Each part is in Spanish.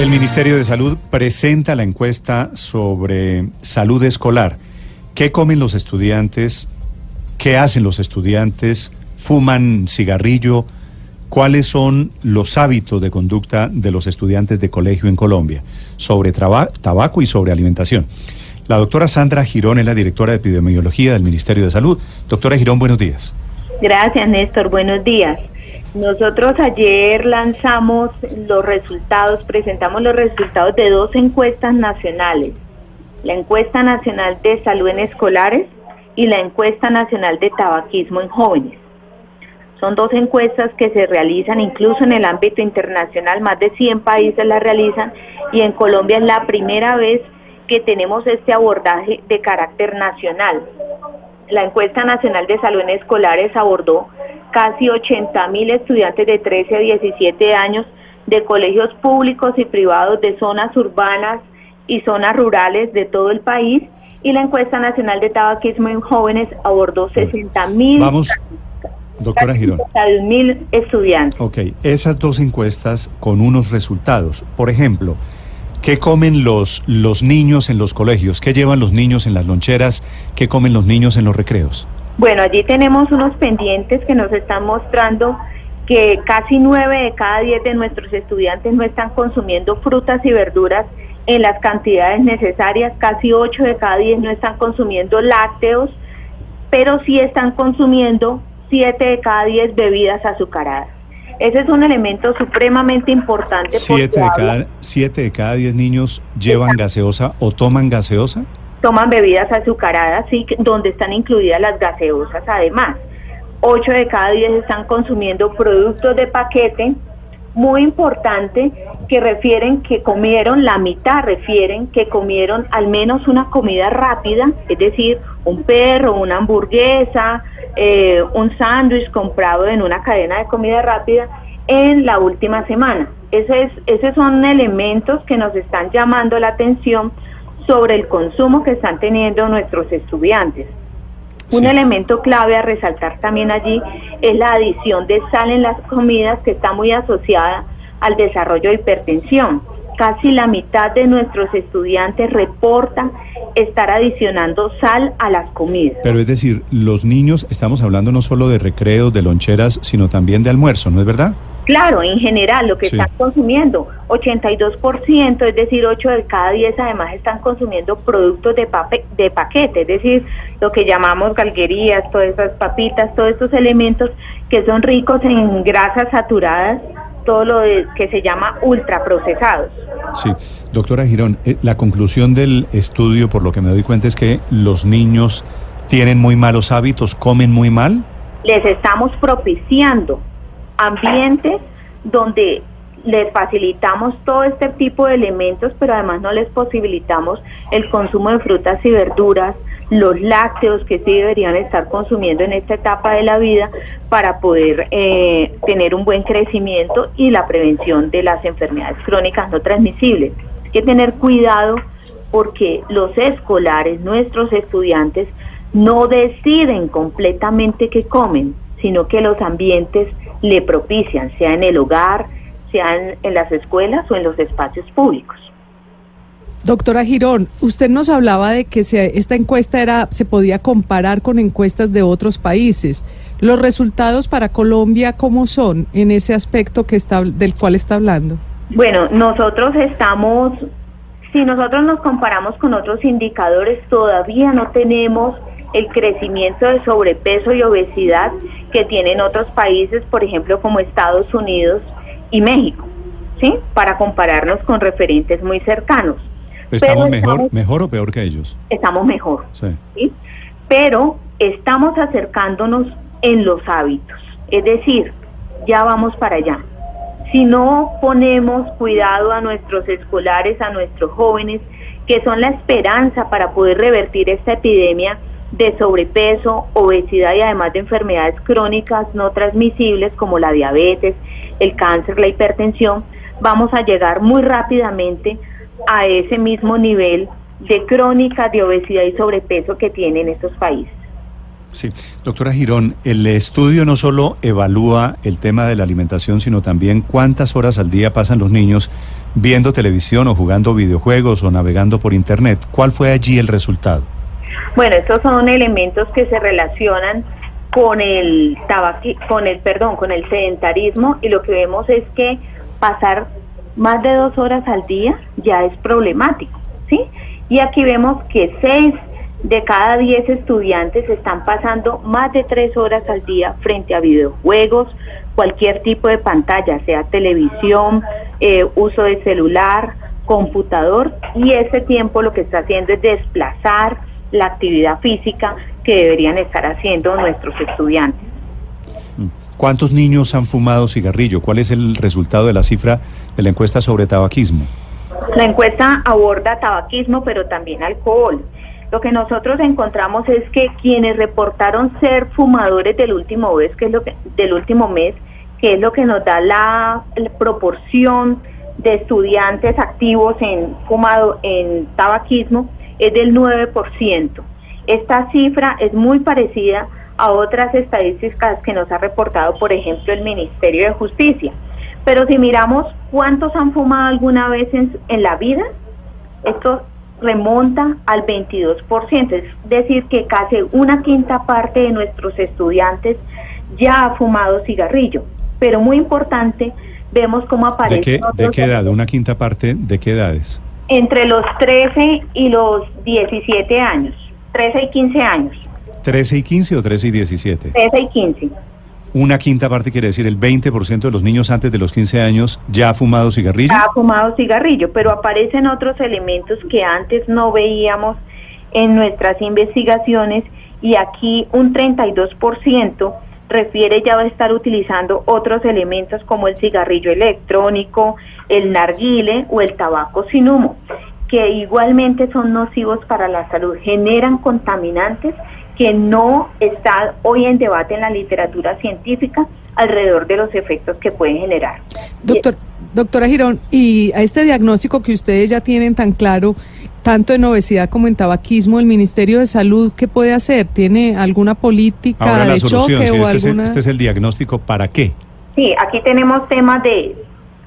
El Ministerio de Salud presenta la encuesta sobre salud escolar. ¿Qué comen los estudiantes? ¿Qué hacen los estudiantes? ¿Fuman cigarrillo? ¿Cuáles son los hábitos de conducta de los estudiantes de colegio en Colombia sobre tabaco y sobre alimentación? La doctora Sandra Girón es la directora de epidemiología del Ministerio de Salud. Doctora Girón, buenos días. Gracias, Néstor. Buenos días. Nosotros ayer lanzamos los resultados, presentamos los resultados de dos encuestas nacionales. La encuesta nacional de salud en escolares y la encuesta nacional de tabaquismo en jóvenes. Son dos encuestas que se realizan incluso en el ámbito internacional, más de 100 países las realizan y en Colombia es la primera vez que tenemos este abordaje de carácter nacional. La encuesta nacional de salud en escolares abordó casi 80 mil estudiantes de 13 a 17 años de colegios públicos y privados de zonas urbanas y zonas rurales de todo el país y la encuesta nacional de tabaquismo en jóvenes abordó 60 mil Vamos, doctora Girón. mil estudiantes. Ok, esas dos encuestas con unos resultados. Por ejemplo, ¿qué comen los, los niños en los colegios? ¿Qué llevan los niños en las loncheras? ¿Qué comen los niños en los recreos? Bueno, allí tenemos unos pendientes que nos están mostrando que casi nueve de cada diez de nuestros estudiantes no están consumiendo frutas y verduras en las cantidades necesarias, casi ocho de cada diez no están consumiendo lácteos, pero sí están consumiendo siete de cada diez bebidas azucaradas. Ese es un elemento supremamente importante. ¿Siete porque de, habla- cada, ¿Siete de cada diez niños llevan gaseosa o toman gaseosa? Toman bebidas azucaradas, que- donde están incluidas las gaseosas además. 8 de cada 10 están consumiendo productos de paquete, muy importante, que refieren que comieron, la mitad refieren que comieron al menos una comida rápida, es decir, un perro, una hamburguesa, eh, un sándwich comprado en una cadena de comida rápida en la última semana. Ese es, esos son elementos que nos están llamando la atención sobre el consumo que están teniendo nuestros estudiantes. Un elemento clave a resaltar también allí es la adición de sal en las comidas que está muy asociada al desarrollo de hipertensión. Casi la mitad de nuestros estudiantes reportan estar adicionando sal a las comidas. Pero es decir, los niños, estamos hablando no solo de recreos, de loncheras, sino también de almuerzo, ¿no es verdad? Claro, en general, lo que Sí. están consumiendo, 82%, es decir, 8 de cada 10 además están consumiendo productos de, pape- de paquete, es decir, lo que llamamos galguerías, todas esas papitas, todos estos elementos que son ricos en grasas saturadas, todo lo de- que se llama ultraprocesados. Sí. Doctora Girón, eh, la conclusión del estudio, por lo que me doy cuenta, es que los niños tienen muy malos hábitos, comen muy mal. les estamos propiciando ambientes donde les facilitamos todo este tipo de elementos, pero además no les posibilitamos el consumo de frutas y verduras, los lácteos que sí deberían estar consumiendo en esta etapa de la vida para poder eh, tener un buen crecimiento y la prevención de las enfermedades crónicas no transmisibles. Hay que tener cuidado porque los escolares, nuestros estudiantes, no deciden completamente qué comen, sino que los ambientes le propician, sea en el hogar, sea en, en las escuelas o en los espacios públicos. Doctora Girón, usted nos hablaba de que se- esta encuesta era, se podía comparar con encuestas de otros países. Los resultados para Colombia, ¿cómo son en ese aspecto que está, del cual está hablando? Bueno, nosotros estamos, si nosotros nos comparamos con otros indicadores, todavía no tenemos el crecimiento de sobrepeso y obesidad que tienen otros países, por ejemplo, como Estados Unidos y México, ¿sí? Para compararnos con referentes muy cercanos. ¿Estamos Pero mejor, estamos- mejor o peor que ellos? Estamos mejor. Sí. ¿sí? Pero estamos acercándonos en los hábitos, es decir, ya vamos para allá. si no ponemos cuidado a nuestros escolares, a nuestros jóvenes, que son la esperanza para poder revertir esta epidemia de sobrepeso, obesidad y además de enfermedades crónicas no transmisibles como la diabetes, el cáncer, la hipertensión, vamos a llegar muy rápidamente a ese mismo nivel de crónica de obesidad y sobrepeso que tienen estos países. Sí, doctora Girón, el estudio no solo evalúa el tema de la alimentación, sino también cuántas horas al día pasan los niños viendo televisión o jugando videojuegos o navegando por Internet. ¿Cuál fue allí el resultado? Bueno, estos son elementos que se relacionan con el tabaqui, con el perdón, con el sedentarismo y lo que vemos es que pasar más de dos horas al día ya es problemático, ¿sí? Y aquí vemos que seis de cada 10 estudiantes están pasando más de 3 horas al día frente a videojuegos, cualquier tipo de pantalla, sea televisión, eh, uso de celular, computador, y ese tiempo lo que está haciendo es desplazar la actividad física que deberían estar haciendo nuestros estudiantes. Mm. ¿Cuántos niños han fumado cigarrillo? ¿Cuál es el resultado de la cifra de la encuesta sobre tabaquismo? La encuesta aborda tabaquismo, pero también alcohol. Lo que nosotros encontramos es que quienes reportaron ser fumadores del último mes, que es lo que, del último mes, que es lo que nos da la, proporción de estudiantes activos en fumado en tabaquismo, es del 9%. Esta cifra es muy parecida a otras estadísticas que nos ha reportado, por ejemplo, el Ministerio de Justicia. Pero si miramos cuántos han fumado alguna vez en, en la vida, esto remonta al 22%, es decir, que casi una quinta parte de nuestros estudiantes ya ha fumado cigarrillo. Pero muy importante, vemos cómo aparece... ¿De qué, edad? ¿Una quinta parte de qué edades? Entre los 13 y los 17 años, 13 y 15 años. ¿13 y 15 o 13 y 17? 13 y 15. Una quinta parte quiere decir el 20% de los niños antes de los 15 años ya ha fumado cigarrillo. Ya ha fumado cigarrillo, pero aparecen otros elementos que antes no veíamos en nuestras investigaciones y aquí un 32% refiere ya a estar utilizando otros elementos como el cigarrillo electrónico, el narguile o el tabaco sin humo, que igualmente son nocivos para la salud, generan contaminantes que no está hoy en debate en la literatura científica alrededor de los efectos que pueden generar. Doctor, doctora Girón, y a este diagnóstico que ustedes ya tienen tan claro, tanto en obesidad como en tabaquismo, el Ministerio de Salud, ¿qué puede hacer? ¿Tiene alguna política de choque o este alguna? Es el, este es el diagnóstico, ¿para qué? Sí, aquí tenemos temas de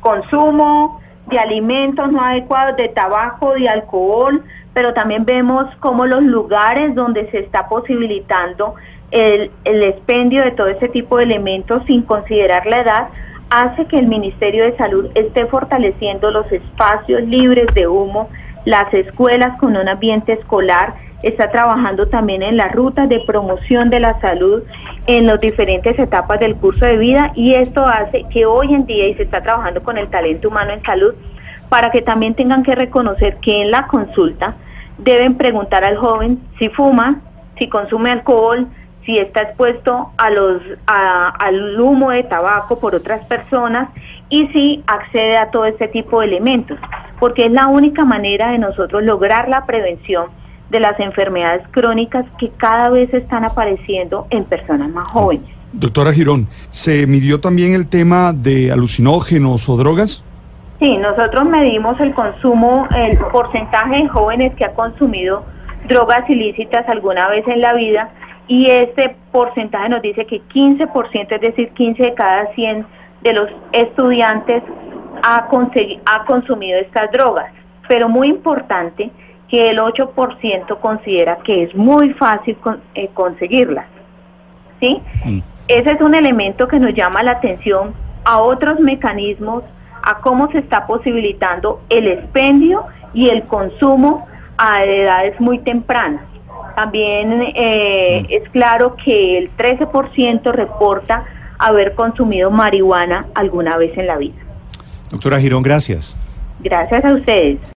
consumo, de alimentos no adecuados, de tabaco, de alcohol, pero también vemos cómo los lugares donde se está posibilitando el, el expendio de todo ese tipo de elementos sin considerar la edad hace que el Ministerio de Salud esté fortaleciendo los espacios libres de humo, las escuelas con un ambiente escolar, está trabajando también en las rutas de promoción de la salud en las diferentes etapas del curso de vida y esto hace que hoy en día y se está trabajando con el talento humano en salud para que también tengan que reconocer que en la consulta deben preguntar al joven si fuma, si consume alcohol, si está expuesto a los al humo de tabaco por otras personas y si accede a todo este tipo de elementos, porque es la única manera de nosotros lograr la prevención de las enfermedades crónicas que cada vez están apareciendo en personas más jóvenes. Doctora Girón, ¿se midió también el tema de alucinógenos o drogas? Sí, nosotros medimos el consumo, el porcentaje de jóvenes que ha consumido drogas ilícitas alguna vez en la vida y este porcentaje nos dice que 15%, es decir, 15 de cada 100 de los estudiantes ha, ha consumido estas drogas. Pero muy importante que el 8% considera que es muy fácil eh, conseguirlas. ¿Sí? Mm. Ese es un elemento que nos llama la atención a otros mecanismos a cómo se está posibilitando el expendio y el consumo a edades muy tempranas. También eh, mm. es claro que el 13% reporta haber consumido marihuana alguna vez en la vida. Doctora Girón, gracias. Gracias a ustedes.